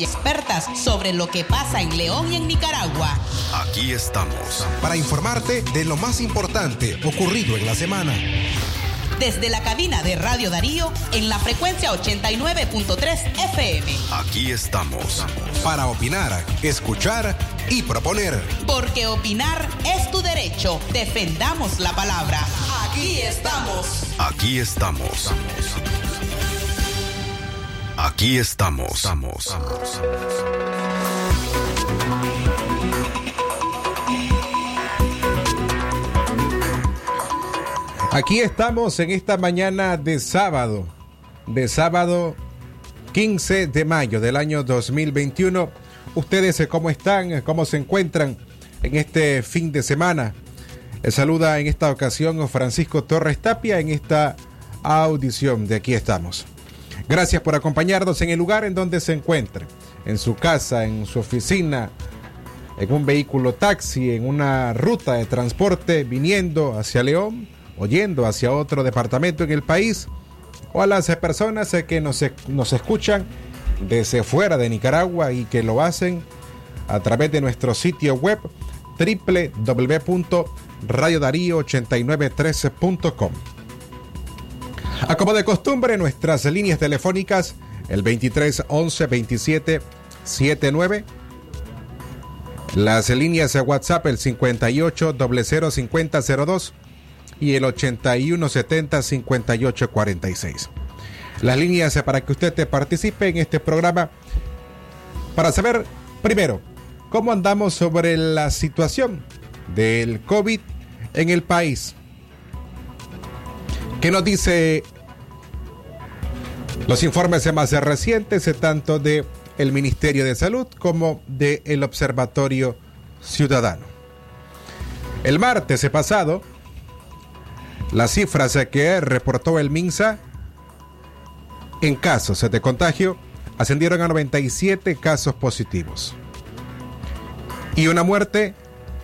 y expertas sobre lo que pasa en León y en Nicaragua. Aquí estamos. Para informarte de lo más importante ocurrido en la semana desde la cabina de Radio Darío en la frecuencia 89.3 FM. Aquí estamos. Para opinar, escuchar y proponer. Porque opinar es tu derecho. Defendamos la palabra. Aquí estamos. Aquí estamos. Aquí estamos. Aquí estamos en esta mañana de sábado, de sábado 15 de mayo del año 2021. Ustedes, eh, ¿cómo están? ¿Cómo se encuentran en este fin de semana? Les saluda en esta ocasión Francisco Torres Tapia en esta audición de Aquí estamos. Gracias por acompañarnos en el lugar en donde se encuentre, en su casa, en su oficina, en un vehículo taxi, en una ruta de transporte viniendo hacia León oyendo hacia otro departamento en el país o a las personas que nos, nos escuchan desde fuera de Nicaragua y que lo hacen a través de nuestro sitio web www.radiodarío8913.com. A como de costumbre, nuestras líneas telefónicas, el 23 11 27 79, las líneas de WhatsApp, el 58 00 50 02 y el 8170-5846. Las líneas para que usted participe en este programa para saber, primero, cómo andamos sobre la situación del COVID en el país. ¿Qué nos dice los informes más recientes, tanto de Ministerio de Salud como del el Observatorio Ciudadano? El martes pasado, las cifras que reportó el MINSA en casos de contagio ascendieron a 97 casos positivos y una muerte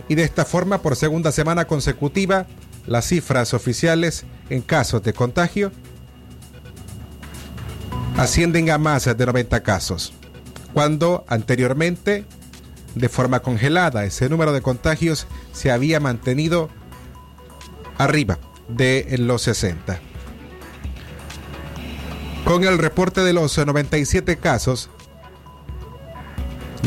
y de esta forma por segunda semana consecutiva las cifras oficiales en casos de contagio ascienden a más de 90 casos, cuando anteriormente de forma congelada ese número de contagios se había mantenido arriba de los 60. Con el reporte de los 97 casos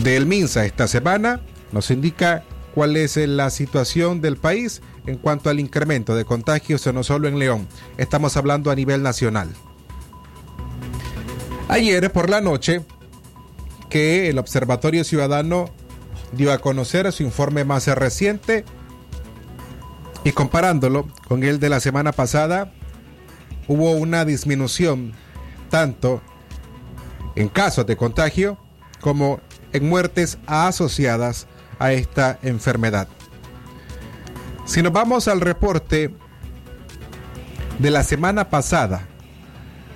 del MINSA esta semana, nos indica cuál es la situación del país en cuanto al incremento de contagios, no solo en León, estamos hablando a nivel nacional. Ayer por la noche, que el Observatorio Ciudadano dio a conocer su informe más reciente y comparándolo con el de la semana pasada, hubo una disminución tanto en casos de contagio como en muertes asociadas esta enfermedad. Si nos vamos al reporte de la semana pasada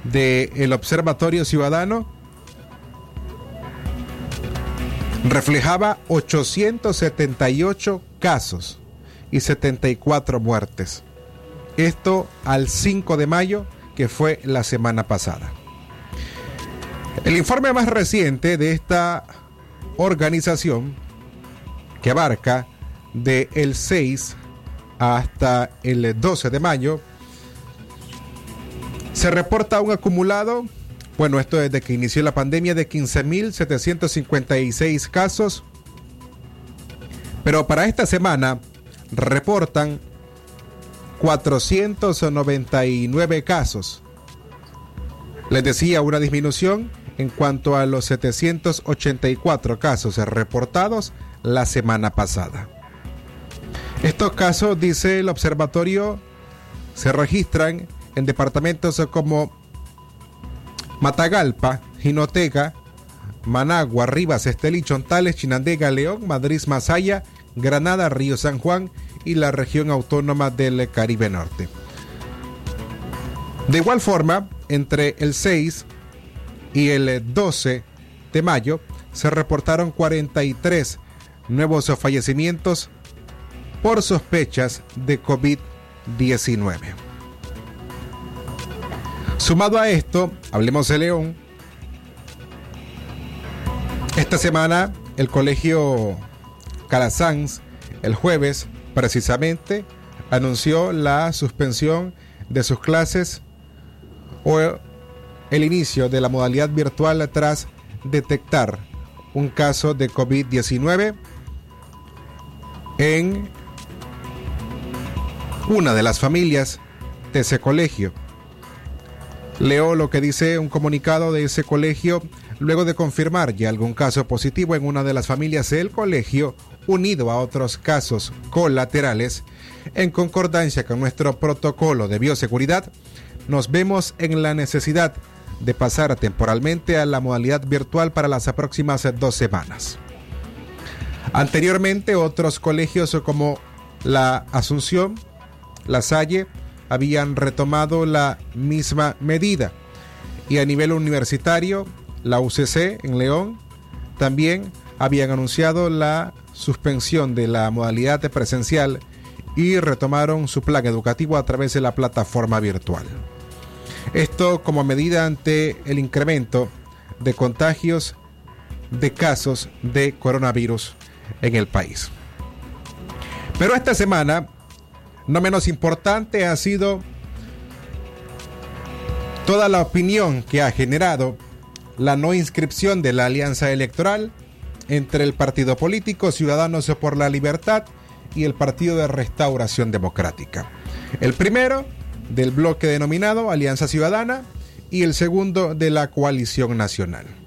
del Observatorio Ciudadano, reflejaba 878 casos y 74 muertes. Esto al 5 de mayo, que fue la semana pasada. El informe más reciente de esta organización, que abarca de el 6 hasta el 12 de mayo, se reporta un acumulado, bueno, esto desde que inició la pandemia, de 15.756 casos, pero para esta semana reportan 499 casos. Les decía una disminución en cuanto a los 784 casos reportados la semana pasada. Estos casos, dice el observatorio, se registran en departamentos como Matagalpa, Jinotega, Managua, Rivas, Estelí, Chontales, Chinandega, León, Madrid, Masaya Granada, Río San Juan y la región autónoma del Caribe Norte. De igual forma, entre el 6 y el 12 de mayo se reportaron 43 nuevos fallecimientos por sospechas de COVID-19. Sumado a esto, hablemos de León. Esta semana el colegio Calasanz, el jueves precisamente, anunció la suspensión de sus clases o el inicio de la modalidad virtual tras detectar un caso de COVID-19 en una de las familias de ese colegio. Leo lo que dice un comunicado de ese colegio luego de confirmar ya algún caso positivo en una de las familias del colegio, unido a otros casos colaterales, en concordancia con nuestro protocolo de bioseguridad, nos vemos en la necesidad de pasar temporalmente a la modalidad virtual para las próximas dos semanas. Anteriormente, otros colegios como la Asunción, la Salle, habían retomado la misma medida. Y a nivel universitario, la UCC en León también habían anunciado la suspensión de la modalidad presencial y retomaron su plan educativo a través de la plataforma virtual. Esto como medida ante el incremento de contagios de casos de coronavirus en el país. Pero esta semana, no menos importante, ha sido toda la opinión que ha generado la no inscripción de la alianza electoral entre el partido político Ciudadanos por la Libertad y el Partido de Restauración Democrática. El primero del bloque denominado Alianza Ciudadana y el segundo de la Coalición Nacional.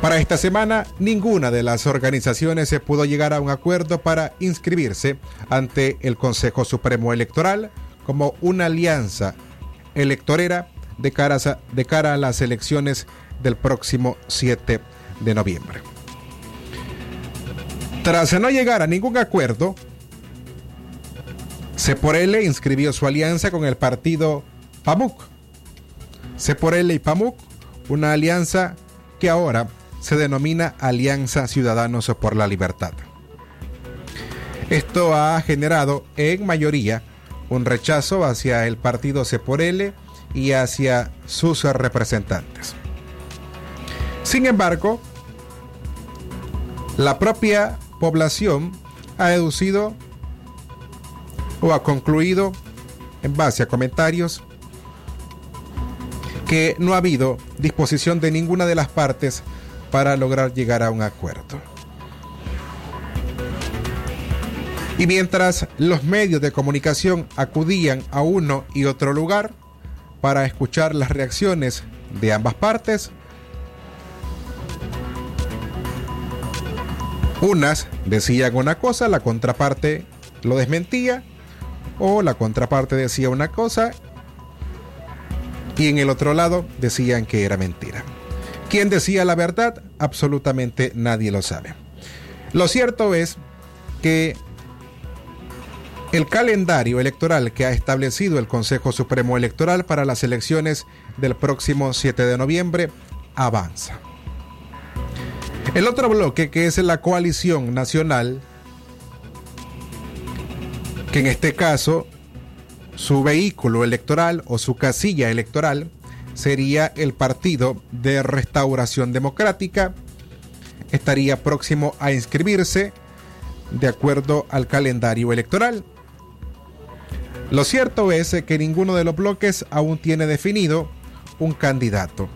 Para esta semana, ninguna de las organizaciones se pudo llegar a un acuerdo para inscribirse ante el Consejo Supremo Electoral como una alianza electorera de cara, a, las elecciones del próximo 7 de noviembre. Tras no llegar a ningún acuerdo, C por L inscribió su alianza con el partido PAMUC. C por L y PAMUC, una alianza que ahora se denomina Alianza Ciudadanos por la Libertad. Esto ha generado en mayoría un rechazo hacia el partido C por L y hacia sus representantes. Sin embargo, la propia población ha deducido o ha concluido, en base a comentarios, que no ha habido disposición de ninguna de las partes para lograr llegar a un acuerdo. Y mientras los medios de comunicación acudían a uno y otro lugar para escuchar las reacciones de ambas partes, unas decían una cosa, la contraparte lo desmentía o la contraparte decía una cosa y en el otro lado decían que era mentira. ¿Quién decía la verdad? Absolutamente nadie lo sabe. Lo cierto es que el calendario electoral que ha establecido el Consejo Supremo Electoral para las elecciones del próximo 7 de noviembre avanza. El otro bloque, que es la coalición nacional, que en este caso su vehículo electoral o su casilla electoral sería el Partido de Restauración Democrática, estaría próximo a inscribirse de acuerdo al calendario electoral. Lo cierto es que ninguno de los bloques aún tiene definido un candidato.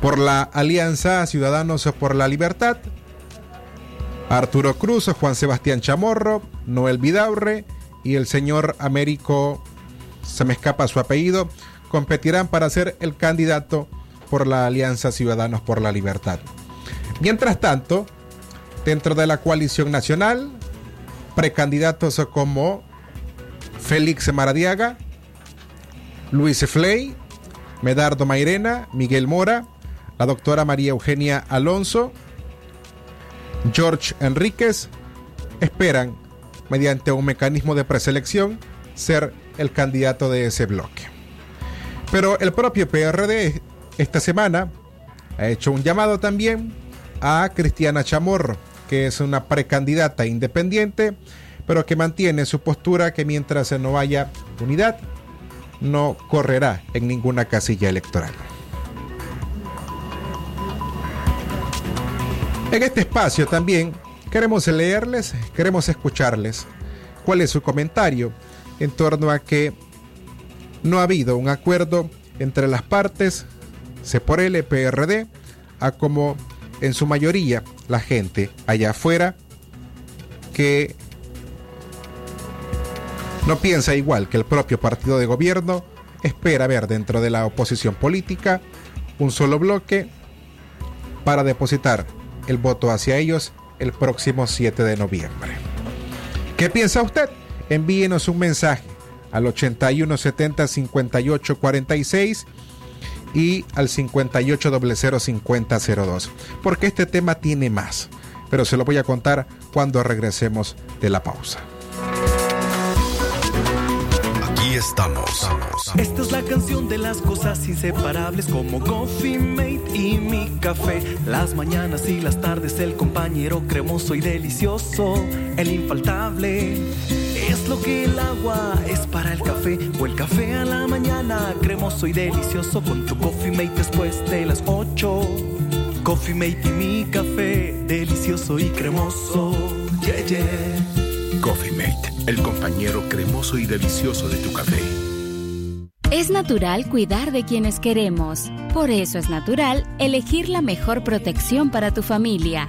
Por la Alianza Ciudadanos por la Libertad, Arturo Cruz, Juan Sebastián Chamorro, Noel Vidaurre y el señor Américo, se me escapa su apellido, competirán para ser el candidato por la Alianza Ciudadanos por la Libertad. Mientras tanto, dentro de la coalición nacional, precandidatos como Félix Maradiaga, Luis Fley, Medardo Mairena, Miguel Mora, la doctora María Eugenia Alonso, George Enríquez esperan, mediante un mecanismo de preselección, ser el candidato de ese bloque. Pero el propio PRD esta semana ha hecho un llamado también a Cristiana Chamorro, que es una precandidata independiente, pero que mantiene su postura que mientras no haya unidad, no correrá en ninguna casilla electoral. En este espacio también queremos leerles, queremos escucharles cuál es su comentario en torno a que no ha habido un acuerdo entre las partes, C por L, PRD, a como en su mayoría la gente allá afuera que no piensa igual que el propio partido de gobierno, espera ver dentro de la oposición política un solo bloque para depositar el voto hacia ellos el próximo 7 de noviembre. ¿Qué piensa usted? Envíenos un mensaje al 8170 5846 y al 58005002, porque este tema tiene más, pero se lo voy a contar cuando regresemos de la pausa. Aquí estamos. Esta es la canción de las cosas inseparables como Coffee Mate y mi café. Las mañanas y las tardes, el compañero cremoso y delicioso, el infaltable. Es lo que el agua es para el café o el café a la mañana, cremoso y delicioso con tu Coffee Mate después de las 8. Coffee Mate y mi café, delicioso y cremoso. Yeah, yeah. Coffee Mate, el compañero cremoso y delicioso de tu café. Es natural cuidar de quienes queremos. Por eso es natural elegir la mejor protección para tu familia.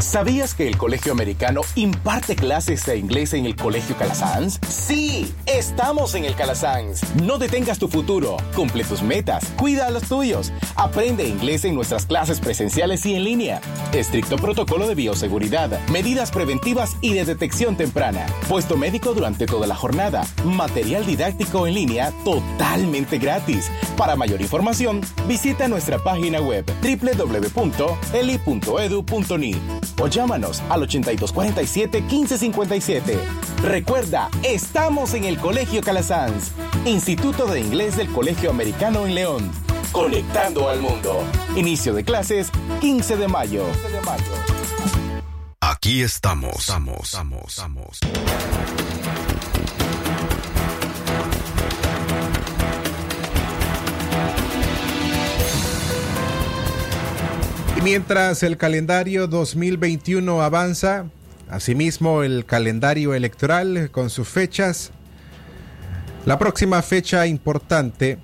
¿Sabías que el Colegio Americano imparte clases de inglés en el Colegio Calasanz? Sí, estamos en el Calasanz. No detengas tu futuro, cumple tus metas, cuida a los tuyos. Aprende inglés en nuestras clases presenciales y en línea. Estricto protocolo de bioseguridad, medidas preventivas y de detección temprana. Puesto médico durante toda la jornada. Material didáctico en línea totalmente gratis. Para mayor información, visita nuestra página web www.eli.edu.ni o llámanos al 8247-1557. Recuerda, estamos en el Colegio Calasanz, Instituto de Inglés del Colegio Americano en León. Conectando al mundo. Inicio de clases 15 de mayo. 15 de mayo. Aquí estamos. Estamos, estamos, estamos. Mientras el calendario 2021 avanza, asimismo el calendario electoral con sus fechas, la próxima fecha importante,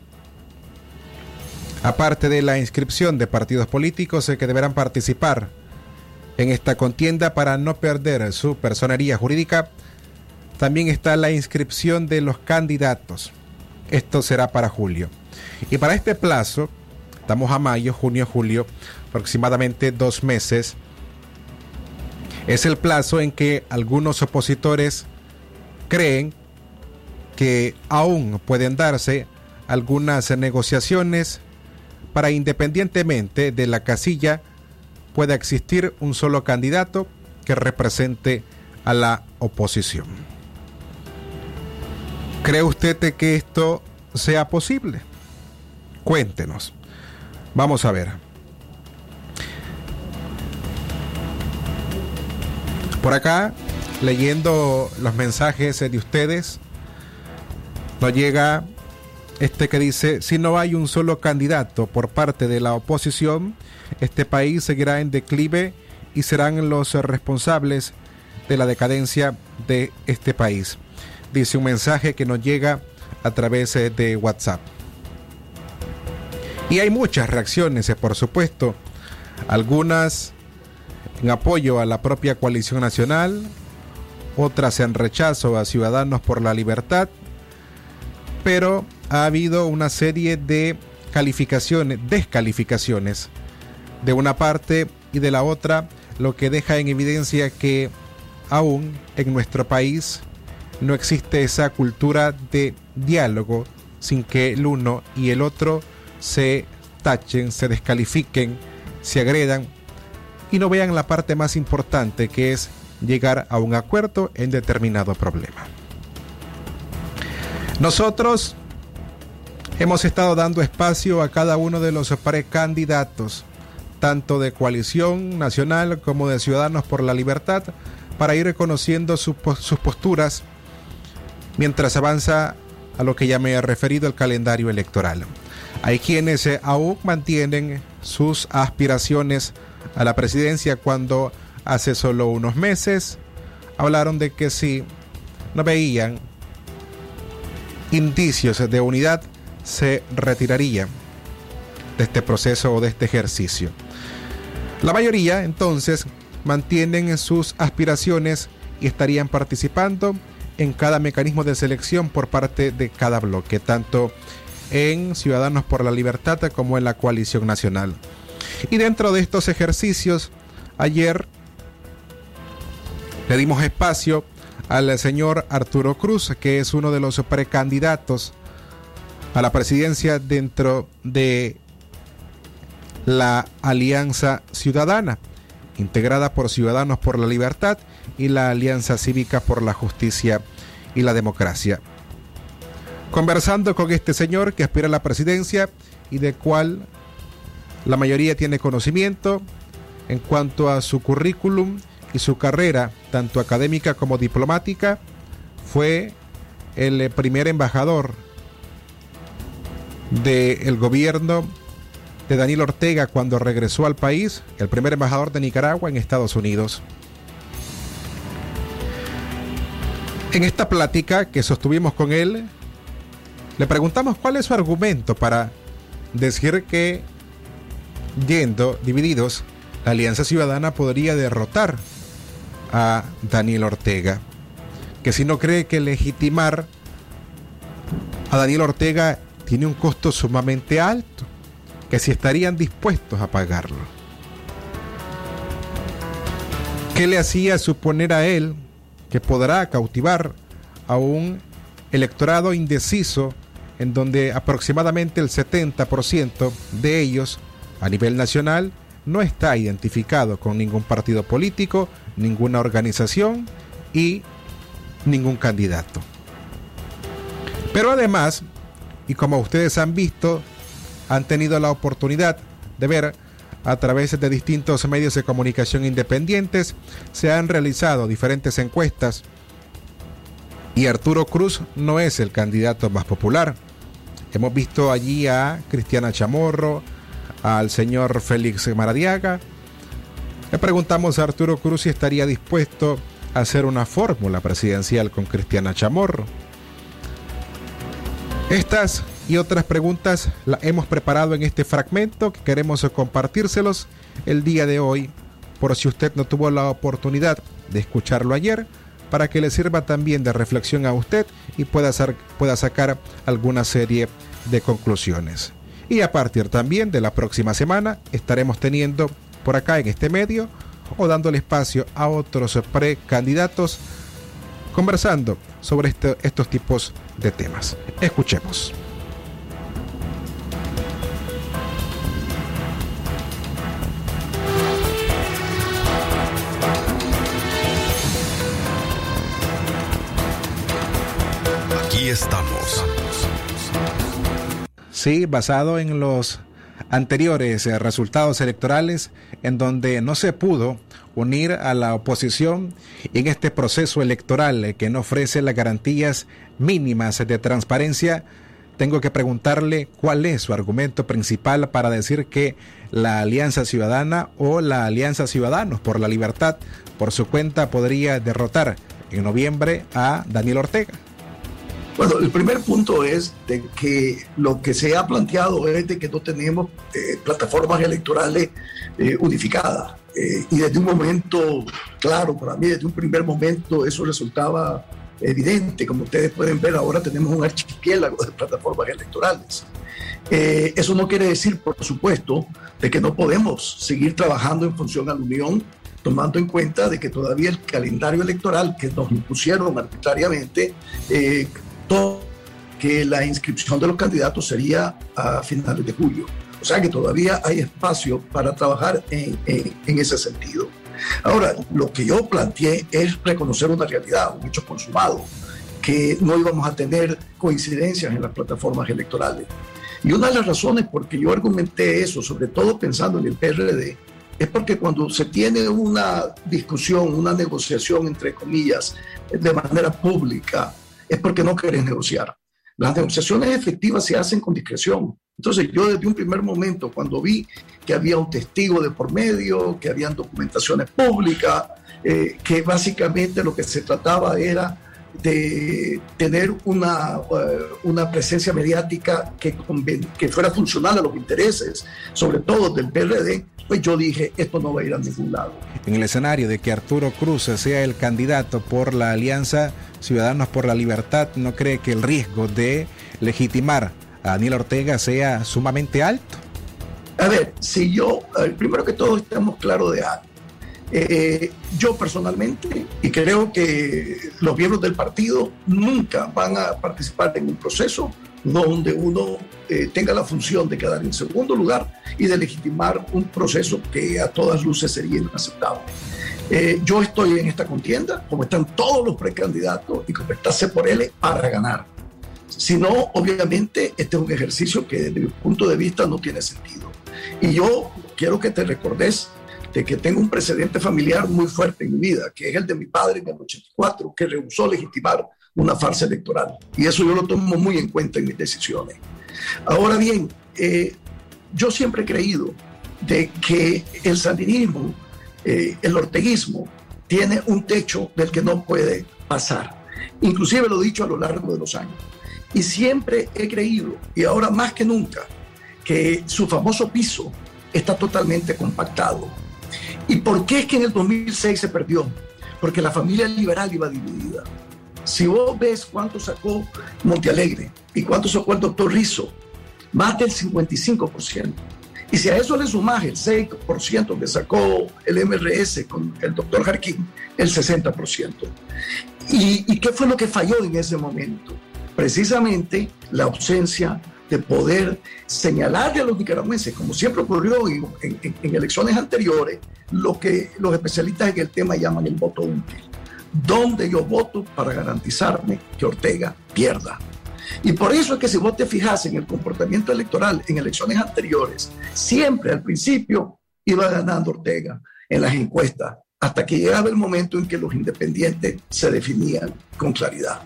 aparte de la inscripción de partidos políticos que deberán participar en esta contienda para no perder su personería jurídica, también está la inscripción de los candidatos. Esto será para julio. Y para este plazo, estamos a mayo, junio, julio, aproximadamente dos meses, es el plazo en que algunos opositores creen que aún pueden darse algunas negociaciones para independientemente de la casilla pueda existir un solo candidato que represente a la oposición. ¿Cree usted que esto sea posible? Cuéntenos. Vamos a ver. Por acá, leyendo los mensajes de ustedes, nos llega este que dice, si no hay un solo candidato por parte de la oposición, este país seguirá en declive y serán los responsables de la decadencia de este país. Dice un mensaje que nos llega a través de WhatsApp. Y hay muchas reacciones, por supuesto, Algunas en apoyo a la propia coalición nacional, otras en rechazo a Ciudadanos por la Libertad, pero ha habido una serie de calificaciones, descalificaciones de una parte y de la otra, lo que deja en evidencia que aún en nuestro país no existe esa cultura de diálogo sin que el uno y el otro se tachen, se descalifiquen, se agredan y no vean la parte más importante que es llegar a un acuerdo en determinado problema. Nosotros hemos estado dando espacio a cada uno de los precandidatos, tanto de coalición nacional como de Ciudadanos por la Libertad, para ir reconociendo sus posturas mientras avanza a lo que ya me he referido el calendario electoral. Hay quienes eh, aún mantienen sus aspiraciones a la presidencia cuando hace solo unos meses hablaron de que si no veían indicios de unidad se retirarían de este proceso o de este ejercicio. La mayoría entonces mantienen sus aspiraciones y estarían participando en cada mecanismo de selección por parte de cada bloque, tanto en Ciudadanos por la Libertad como en la coalición nacional. Y dentro de estos ejercicios, ayer le dimos espacio al señor Arturo Cruz, que es uno de los precandidatos a la presidencia dentro de la Alianza Ciudadana, integrada por Ciudadanos por la Libertad y la Alianza Cívica por la Justicia y la Democracia. Conversando con este señor que aspira a la presidencia y de cual la mayoría tiene conocimiento en cuanto a su currículum y su carrera, tanto académica como diplomática, fue el primer embajador del gobierno de Daniel Ortega cuando regresó al país, el primer embajador de Nicaragua en Estados Unidos. En esta plática que sostuvimos con él, le preguntamos cuál es su argumento para decir que yendo divididos, la Alianza Ciudadana podría derrotar a Daniel Ortega. Que si no cree que legitimar a Daniel Ortega tiene un costo sumamente alto, que si estarían dispuestos a pagarlo. ¿Qué le hacía suponer a él que podrá cautivar a un electorado indeciso en donde aproximadamente el 70% de ellos a nivel nacional no está identificado con ningún partido político, ninguna organización y ningún candidato. Pero además, y como ustedes han visto, han tenido la oportunidad de ver a través de distintos medios de comunicación independientes, se han realizado diferentes encuestas y Arturo Cruz no es el candidato más popular. Hemos visto allí a Cristiana Chamorro, al señor Félix Maradiaga. Le preguntamos a Arturo Cruz si estaría dispuesto a hacer una fórmula presidencial con Cristiana Chamorro. Estas y otras preguntas las hemos preparado en este fragmento que queremos compartírselos el día de hoy, por si usted no tuvo la oportunidad de escucharlo ayer, para que le sirva también de reflexión a usted y pueda, pueda sacar alguna serie de conclusiones. Y a partir también de la próxima semana estaremos teniendo por acá en este medio o dándole espacio a otros precandidatos conversando sobre este, estos tipos de temas. Escuchemos. Aquí estamos Sí, basado en los anteriores eh, resultados electorales en donde no se pudo unir a la oposición en este proceso electoral eh, que no ofrece las garantías mínimas de transparencia, tengo que preguntarle cuál es su argumento principal para decir que la Alianza Ciudadana o la Alianza Ciudadanos por la Libertad por su cuenta podría derrotar en noviembre a Daniel Ortega. Bueno, el primer punto es de que lo que se ha planteado es de que no tenemos eh, plataformas electorales eh, unificadas. Eh, y desde un momento, claro, para mí desde un primer momento eso resultaba evidente. Como ustedes pueden ver, ahora tenemos un archipiélago de plataformas electorales. eso no quiere decir, por supuesto, de que no podemos seguir trabajando en función a la unión tomando en cuenta de que todavía el calendario electoral que nos impusieron arbitrariamente eh, que la inscripción de los candidatos sería a finales de julio. O sea que todavía hay espacio para trabajar en, en, ese sentido. Ahora, lo que yo planteé es reconocer una realidad, un hecho consumado, que no íbamos a tener coincidencias en las plataformas electorales. Y una de las razones por que yo argumenté eso, sobre todo pensando en el PRD, es porque cuando se tiene una discusión, una negociación, entre comillas, de manera pública, es porque no querés negociar. Las negociaciones efectivas se hacen con discreción. Entonces yo desde un primer momento, cuando vi que había un testigo de por medio, que habían documentaciones públicas, eh, que básicamente lo que se trataba era de tener una, eh, una presencia mediática que, que fuera funcional a los intereses, sobre todo del PRD, pues yo dije, esto no va a ir a ningún lado. En el escenario de que Arturo Cruz sea el candidato por la alianza Ciudadanos por la Libertad, ¿no cree que el riesgo de legitimar a Daniel Ortega sea sumamente alto? A ver, si yo, primero que todo estamos claros de algo. Eh, yo personalmente, y creo que los miembros del partido nunca van a participar en un proceso donde uno eh, tenga la función de quedar en segundo lugar y de legitimar un proceso que a todas luces sería inaceptable. Eh, yo estoy en esta contienda, como están todos los precandidatos, y como está por él para ganar. Si no, obviamente, este es un ejercicio que desde mi punto de vista no tiene sentido. Y yo quiero que te recordes de que tengo un precedente familiar muy fuerte en mi vida, que es el de mi padre en el 84, que rehusó legitimar una farsa electoral. Y eso yo lo tomo muy en cuenta en mis decisiones. Ahora bien, eh, yo siempre he creído de que el sandinismo, eh, el orteguismo, tiene un techo del que no puede pasar. Inclusive lo he dicho a lo largo de los años. Y siempre he creído, y ahora más que nunca, que su famoso piso está totalmente compactado ¿Y por qué es que en el 2006 se perdió? Porque la familia liberal iba dividida. Si vos ves cuánto sacó Montealegre y cuánto sacó el doctor Rizzo, más del 55%. Y si a eso le sumas el 6% que sacó el MRS con el doctor Jarquín, el 60%. ¿Y, ¿Y qué fue lo que falló en ese momento? Precisamente la ausencia de poder señalarle a los nicaragüenses, como siempre ocurrió en, elecciones anteriores, lo que los especialistas en el tema llaman el voto útil. ¿Dónde yo voto para garantizarme que Ortega pierda? Y por eso es que si vos te fijas en el comportamiento electoral en elecciones anteriores, siempre al principio iba ganando Ortega en las encuestas, hasta que llegaba el momento en que los independientes se definían con claridad.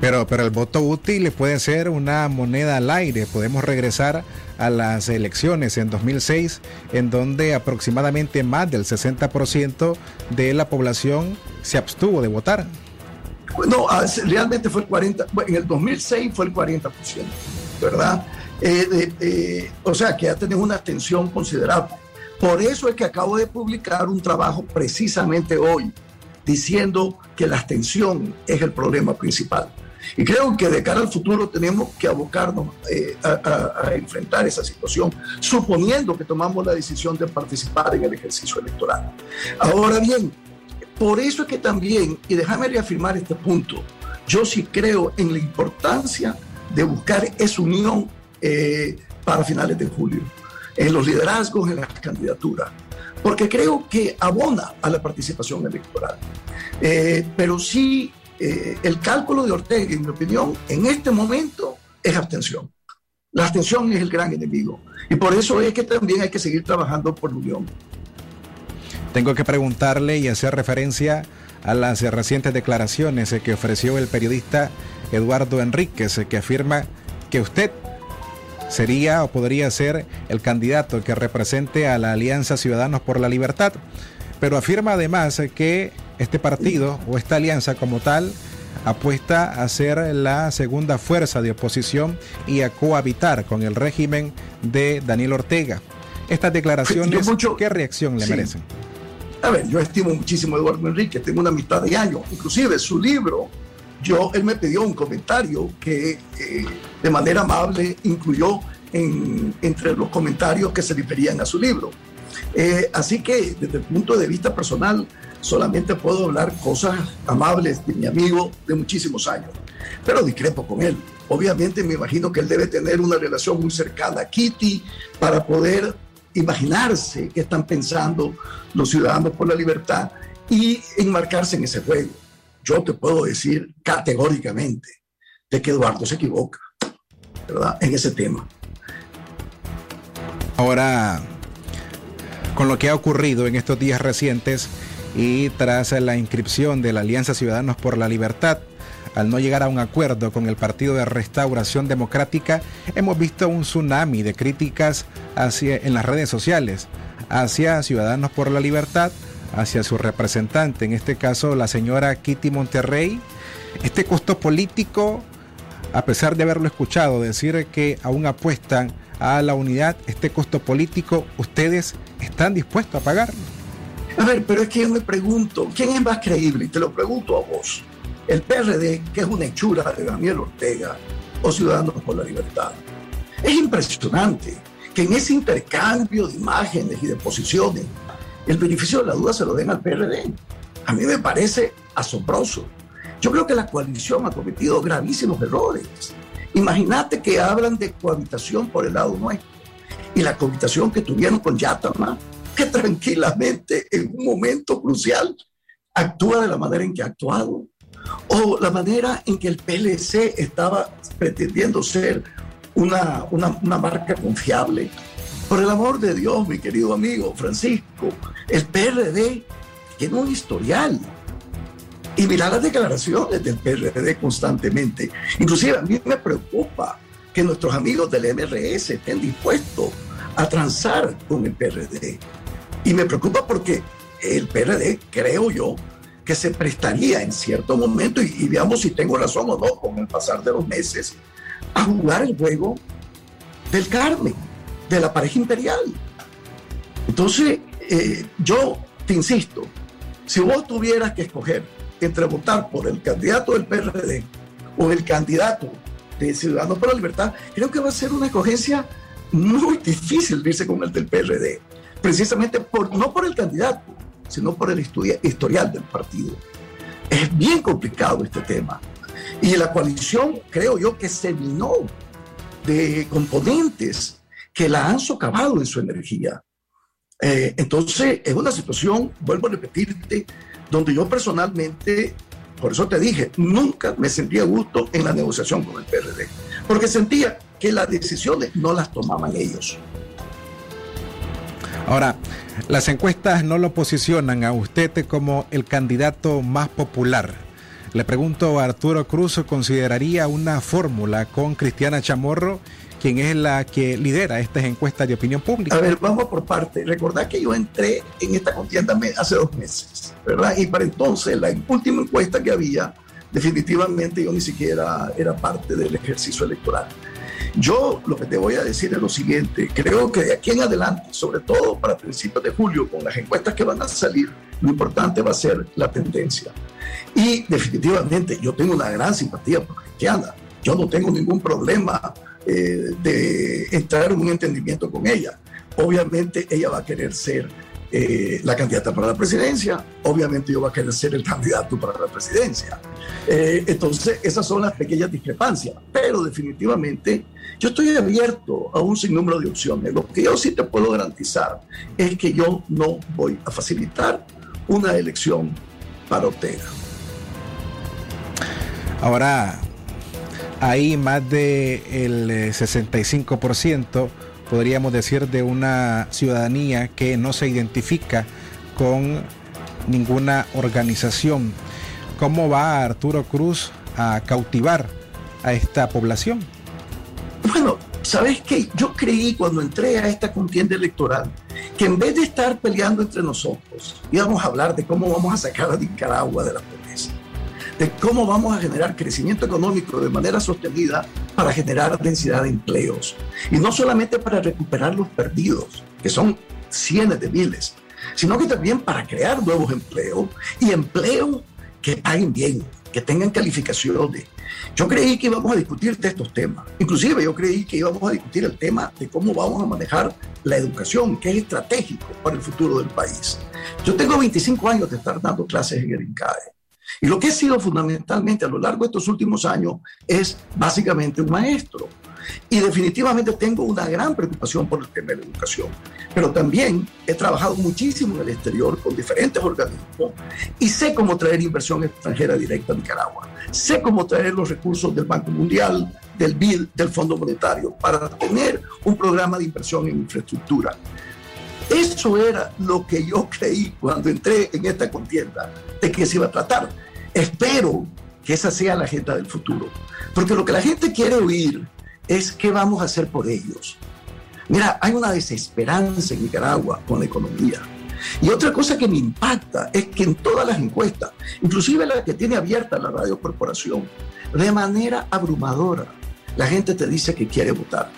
Pero, pero el voto útil puede ser una moneda al aire. Podemos regresar a las elecciones en 2006, en donde aproximadamente más del 60% de la población se abstuvo de votar. No, realmente fue el 40%, en el 2006 fue el 40%, ¿verdad? Eh, o sea que ha tenido una tensión considerable. Por eso es que acabo de publicar un trabajo precisamente hoy, diciendo que la abstención es el problema principal. Y creo que de cara al futuro tenemos que abocarnos eh, a, enfrentar esa situación, suponiendo que tomamos la decisión de participar en el ejercicio electoral. Ahora bien, por eso es que también, y déjame reafirmar este punto, yo sí creo en la importancia de buscar esa unión eh, para finales de julio, en los liderazgos, en las candidaturas, porque creo que abona a la participación electoral. Eh, pero sí eh, el cálculo de Ortega, en mi opinión, en este momento es abstención. La abstención es el gran enemigo. Y por eso es que también hay que seguir trabajando por la unión. Tengo que preguntarle y hacer referencia a las recientes declaraciones que ofreció el periodista Eduardo Enríquez, que afirma que usted sería o podría ser el candidato que represente a la Alianza Ciudadanos por la Libertad, pero afirma además que este partido o esta alianza como tal apuesta a ser la segunda fuerza de oposición y a cohabitar con el régimen de Daniel Ortega. Estas declaraciones, ¿qué reacción le merecen? A ver, yo estimo muchísimo a Eduardo Enrique, tengo una mitad de años, inclusive su libro, yo, él me pidió un comentario que eh, de manera amable incluyó entre los comentarios que se referían a su libro. Eh, así que desde el punto de vista personal, solamente puedo hablar cosas amables de mi amigo de muchísimos años, pero discrepo con él. Obviamente me imagino que él debe tener una relación muy cercana a Kitty para poder imaginarse qué están pensando los ciudadanos por la libertad y enmarcarse en ese juego. Yo te puedo decir categóricamente de que Eduardo se equivoca, ¿verdad? En ese tema. Ahora, con lo que ha ocurrido en estos días recientes y tras la inscripción de la Alianza Ciudadanos por la Libertad, al no llegar a un acuerdo con el Partido de Restauración Democrática, hemos visto un tsunami de críticas hacia, en las redes sociales hacia Ciudadanos por la Libertad, hacia su representante, en este caso la señora Kitty Monterrey. Este costo político, a pesar de haberlo escuchado decir que aún apuestan a la unidad, este costo político, ¿ustedes están dispuestos a pagarlo? A ver, pero es que yo me pregunto, ¿quién es más creíble? Y te lo pregunto a vos el PRD, que es una hechura de Daniel Ortega, o Ciudadanos por la Libertad. Es impresionante que en ese intercambio de imágenes y de posiciones, el beneficio de la duda se lo den al PRD. A mí me parece asombroso. Yo creo que la coalición ha cometido gravísimos errores. Imagínate que hablan de cohabitación por el lado nuestro y la cohabitación que tuvieron con Yatama, que tranquilamente en un momento crucial actúa de la manera en que ha actuado o la manera en que el PLC estaba pretendiendo ser una, una, marca confiable. Por el amor de Dios, mi querido amigo Francisco, el PRD tiene un historial. Y mira las declaraciones del PRD constantemente. Inclusive a mí me preocupa que nuestros amigos del MRS estén dispuestos a transar con el PRD. Y me preocupa porque el PRD, creo yo, que se prestaría en cierto momento, y, veamos si tengo razón o no, con el pasar de los meses, a jugar el juego del Carmen, de la pareja imperial. Entonces, eh, yo te insisto, si vos tuvieras que escoger entre votar por el candidato del PRD o el candidato de Ciudadanos por la Libertad, creo que va a ser una escogencia muy difícil irse con el del PRD, precisamente por, no por el candidato, sino por el historial del partido. Es bien complicado este tema. Y la coalición, creo yo, que se minó de componentes que la han socavado en su energía. Eh, entonces, es una situación, vuelvo a repetirte, donde yo personalmente, por eso te dije, nunca me sentía gusto en la negociación con el PRD, porque sentía que las decisiones no las tomaban ellos. Ahora, las encuestas no lo posicionan a usted como el candidato más popular. Le pregunto a Arturo Cruz, ¿consideraría una fórmula con Cristiana Chamorro, quien es la que lidera estas encuestas de opinión pública? A ver, vamos por parte. Recordad que yo entré en esta contienda hace dos meses, ¿verdad? Y para entonces, la última encuesta que había, definitivamente yo ni siquiera era parte del ejercicio electoral. Yo lo que te voy a decir es lo siguiente, creo que de aquí en adelante, sobre todo para principios de julio, con las encuestas que van a salir, lo importante va a ser la tendencia. Y definitivamente yo tengo una gran simpatía por Cristiana, yo no tengo ningún problema eh, de entrar en un entendimiento con ella. Obviamente ella va a querer ser eh, la candidata para la presidencia, obviamente yo va a querer ser el candidato para la presidencia. Eh, entonces, esas son las pequeñas discrepancias, pero definitivamente yo estoy abierto a un sinnúmero de opciones. Lo que yo sí te puedo garantizar es que yo no voy a facilitar una elección para Ortega. Ahora, hay más del de 65% podríamos decir, de una ciudadanía que no se identifica con ninguna organización. ¿Cómo va Arturo Cruz a cautivar a esta población? Bueno, ¿sabes qué? Yo creí cuando entré a esta contienda electoral que en vez de estar peleando entre nosotros, íbamos a hablar de cómo vamos a sacar a Nicaragua de la pobreza, de cómo vamos a generar crecimiento económico de manera sostenida para generar densidad de empleos. Y no solamente para recuperar los perdidos, que son cientos de miles, sino que también para crear nuevos empleos y empleos que paguen bien, que tengan calificaciones. Yo creí que íbamos a discutir de estos temas. Inclusive yo creí que íbamos a discutir el tema de cómo vamos a manejar la educación, que es estratégico para el futuro del país. Yo tengo 25 años de estar dando clases en el INCAE. Y lo que he sido fundamentalmente a lo largo de estos últimos años es básicamente un maestro. Y definitivamente tengo una gran preocupación por el tema de la educación. Pero también he trabajado muchísimo en el exterior con diferentes organismos y sé cómo traer inversión extranjera directa a Nicaragua. Sé cómo traer los recursos del Banco Mundial, del BID, del Fondo Monetario, para tener un programa de inversión en infraestructura. Eso era lo que yo creí cuando entré en esta contienda, de que se iba a tratar. Espero que esa sea la agenda del futuro, porque lo que la gente quiere oír es qué vamos a hacer por ellos. Mira, hay una desesperanza en Nicaragua con la economía. Y otra cosa que me impacta es que en todas las encuestas, inclusive la que tiene abierta la radio corporación, de manera abrumadora, la gente te dice que quiere votar.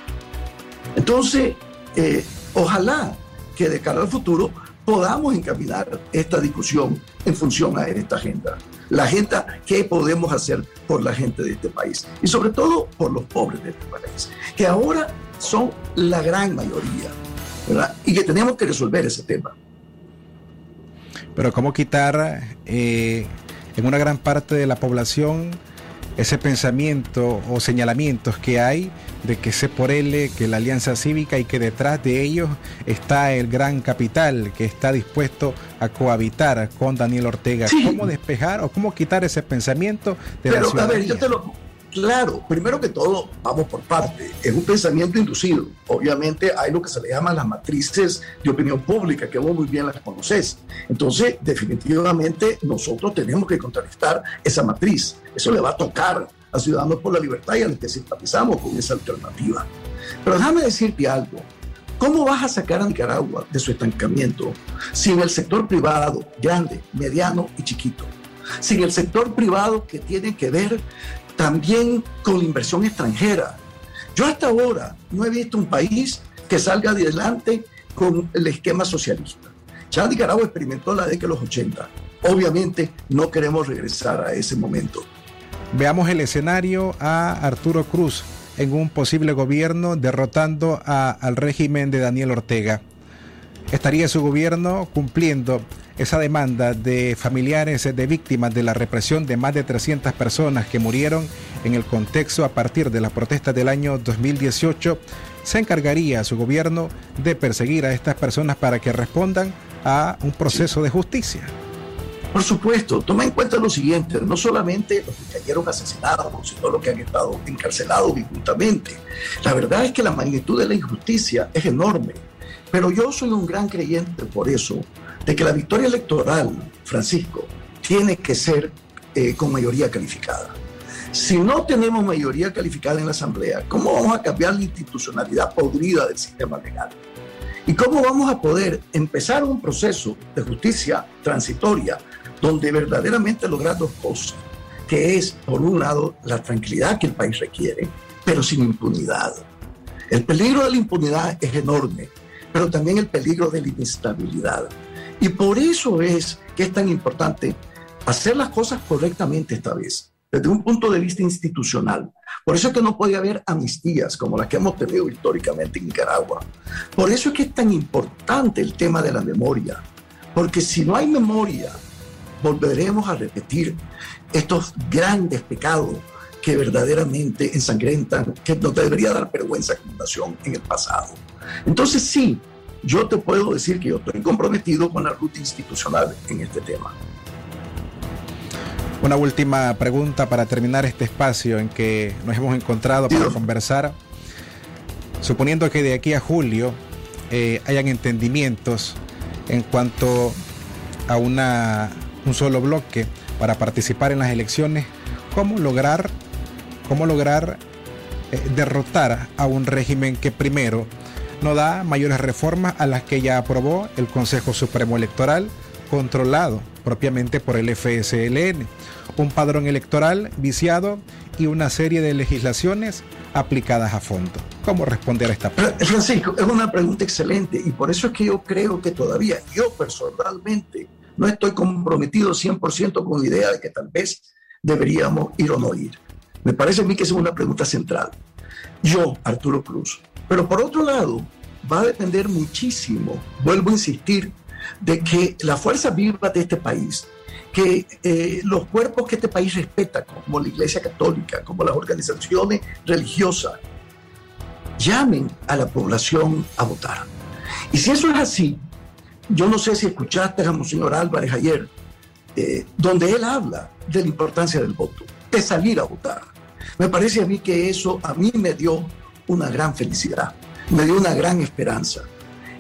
Entonces, eh, ojalá que de cara al futuro podamos encaminar esta discusión en función a esta agenda. La agenda, ¿qué podemos hacer por la gente de este país? Y sobre todo por los pobres de este país, que ahora son la gran mayoría, ¿verdad? Y que tenemos que resolver ese tema. Pero ¿cómo quitar eh, en una gran parte de la población ese pensamiento o señalamientos que hay de que se por L, que la alianza cívica y que detrás de ellos está el gran capital que está dispuesto a cohabitar con Daniel Ortega. ¿Cómo despejar o cómo quitar ese pensamiento de la ciudadanía? A ver, yo te lo, Claro, primero que todo, vamos por parte. Es un pensamiento inducido. Obviamente hay lo que se le llama las matrices de opinión pública, que vos muy bien las conoces. Entonces, definitivamente nosotros tenemos que contrarrestar esa matriz. Eso le va a tocar a Ciudadanos por la Libertad y a los que simpatizamos con esa alternativa. Pero déjame decirte algo. ¿Cómo vas a sacar a Nicaragua de su estancamiento sin el sector privado, grande, mediano y chiquito? Sin el sector privado que tiene que ver también con la inversión extranjera. Yo hasta ahora no he visto un país que salga adelante con el esquema socialista. Ya Nicaragua experimentó la década de los 80. Obviamente no queremos regresar a ese momento. Veamos el escenario a Arturo Cruz en un posible gobierno derrotando al régimen de Daniel Ortega. ¿Estaría su gobierno cumpliendo esa demanda de familiares de víctimas de la represión de más de 300 personas que murieron en el contexto a partir de las protestas del año 2018, se encargaría a su gobierno de perseguir a estas personas para que respondan a un proceso de justicia. Por supuesto, toma en cuenta lo siguiente, no solamente los que cayeron asesinados, sino los que han estado encarcelados injustamente. La verdad es que la magnitud de la injusticia es enorme, pero yo soy un gran creyente por eso de que la victoria electoral, Francisco, tiene que ser eh, con mayoría calificada. Si no tenemos mayoría calificada en la Asamblea, ¿cómo vamos a cambiar la institucionalidad podrida del sistema legal? ¿Y cómo vamos a poder empezar un proceso de justicia transitoria donde verdaderamente lograr dos cosas? Que es, por un lado, la tranquilidad que el país requiere, pero sin impunidad. El peligro de la impunidad es enorme, pero también el peligro de la inestabilidad. Y por eso es que es tan importante hacer las cosas correctamente esta vez, desde un punto de vista institucional. Por eso es que no puede haber amnistías como las que hemos tenido históricamente en Nicaragua. Por eso es que es tan importante el tema de la memoria. Porque si no hay memoria, volveremos a repetir estos grandes pecados que verdaderamente ensangrentan, que nos debería dar vergüenza como nación en el pasado. Entonces sí, yo te puedo decir que yo estoy comprometido con la ruta institucional en este tema. Una última pregunta para terminar este espacio en que nos hemos encontrado para conversar. Suponiendo que de aquí a julio eh, hayan entendimientos en cuanto a una, un solo bloque para participar en las elecciones, ¿cómo lograr, cómo lograr eh, derrotar a un régimen que primero no da mayores reformas a las que ya aprobó el Consejo Supremo Electoral, controlado propiamente por el FSLN. un padrón electoral viciado y una serie de legislaciones aplicadas a fondo. ¿Cómo responder a esta pregunta? Francisco, es una pregunta excelente y por eso es que yo creo que todavía yo personalmente no estoy comprometido 100% con la idea de que tal vez deberíamos ir o no ir. Me parece a mí que es una pregunta central. Yo, Arturo Cruz. Pero por otro lado, va a depender muchísimo, vuelvo a insistir, de que la fuerza viva de este país, que eh, los cuerpos que este país respeta, como la Iglesia Católica, como las organizaciones religiosas, llamen a la población a votar. Y si eso es así, yo no sé si escuchaste a Monseñor Álvarez ayer, eh, donde él habla de la importancia del voto, de salir a votar. Me parece a mí que eso a mí me dio una gran felicidad, me dio una gran esperanza.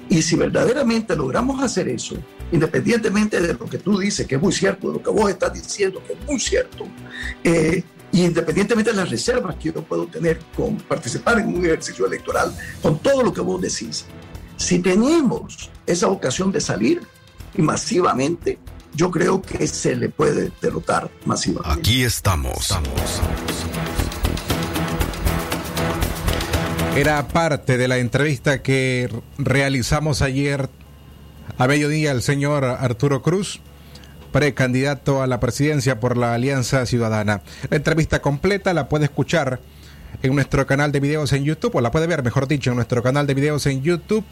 Y si verdaderamente logramos hacer eso, independientemente de lo que tú dices, que es muy cierto, de lo que vos estás diciendo, que es muy cierto, eh, y independientemente de las reservas que yo puedo tener con participar en un ejercicio electoral, con todo lo que vos decís, si tenemos esa ocasión de salir y masivamente, yo creo que se le puede derrotar masivamente. Aquí estamos. Era parte de la entrevista que realizamos ayer a mediodía al señor Arturo Cruz, precandidato a la presidencia por la Alianza Ciudadana. La entrevista completa la puede escuchar en nuestro canal de videos en YouTube, o la puede ver, mejor dicho, en nuestro canal de videos en YouTube,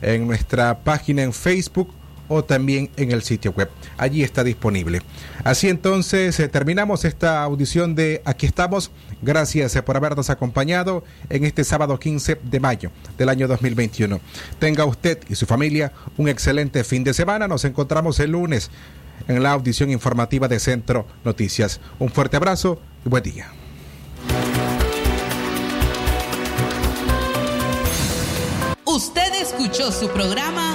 en nuestra página en Facebook o también en el sitio web. Allí está disponible. Así entonces eh, terminamos esta audición de Aquí estamos. Gracias eh, por habernos acompañado en este sábado 15 de mayo del año 2021. Tenga usted y su familia un excelente fin de semana. Nos encontramos el lunes en la audición informativa de Centro Noticias. Un fuerte abrazo y buen día. Usted escuchó su programa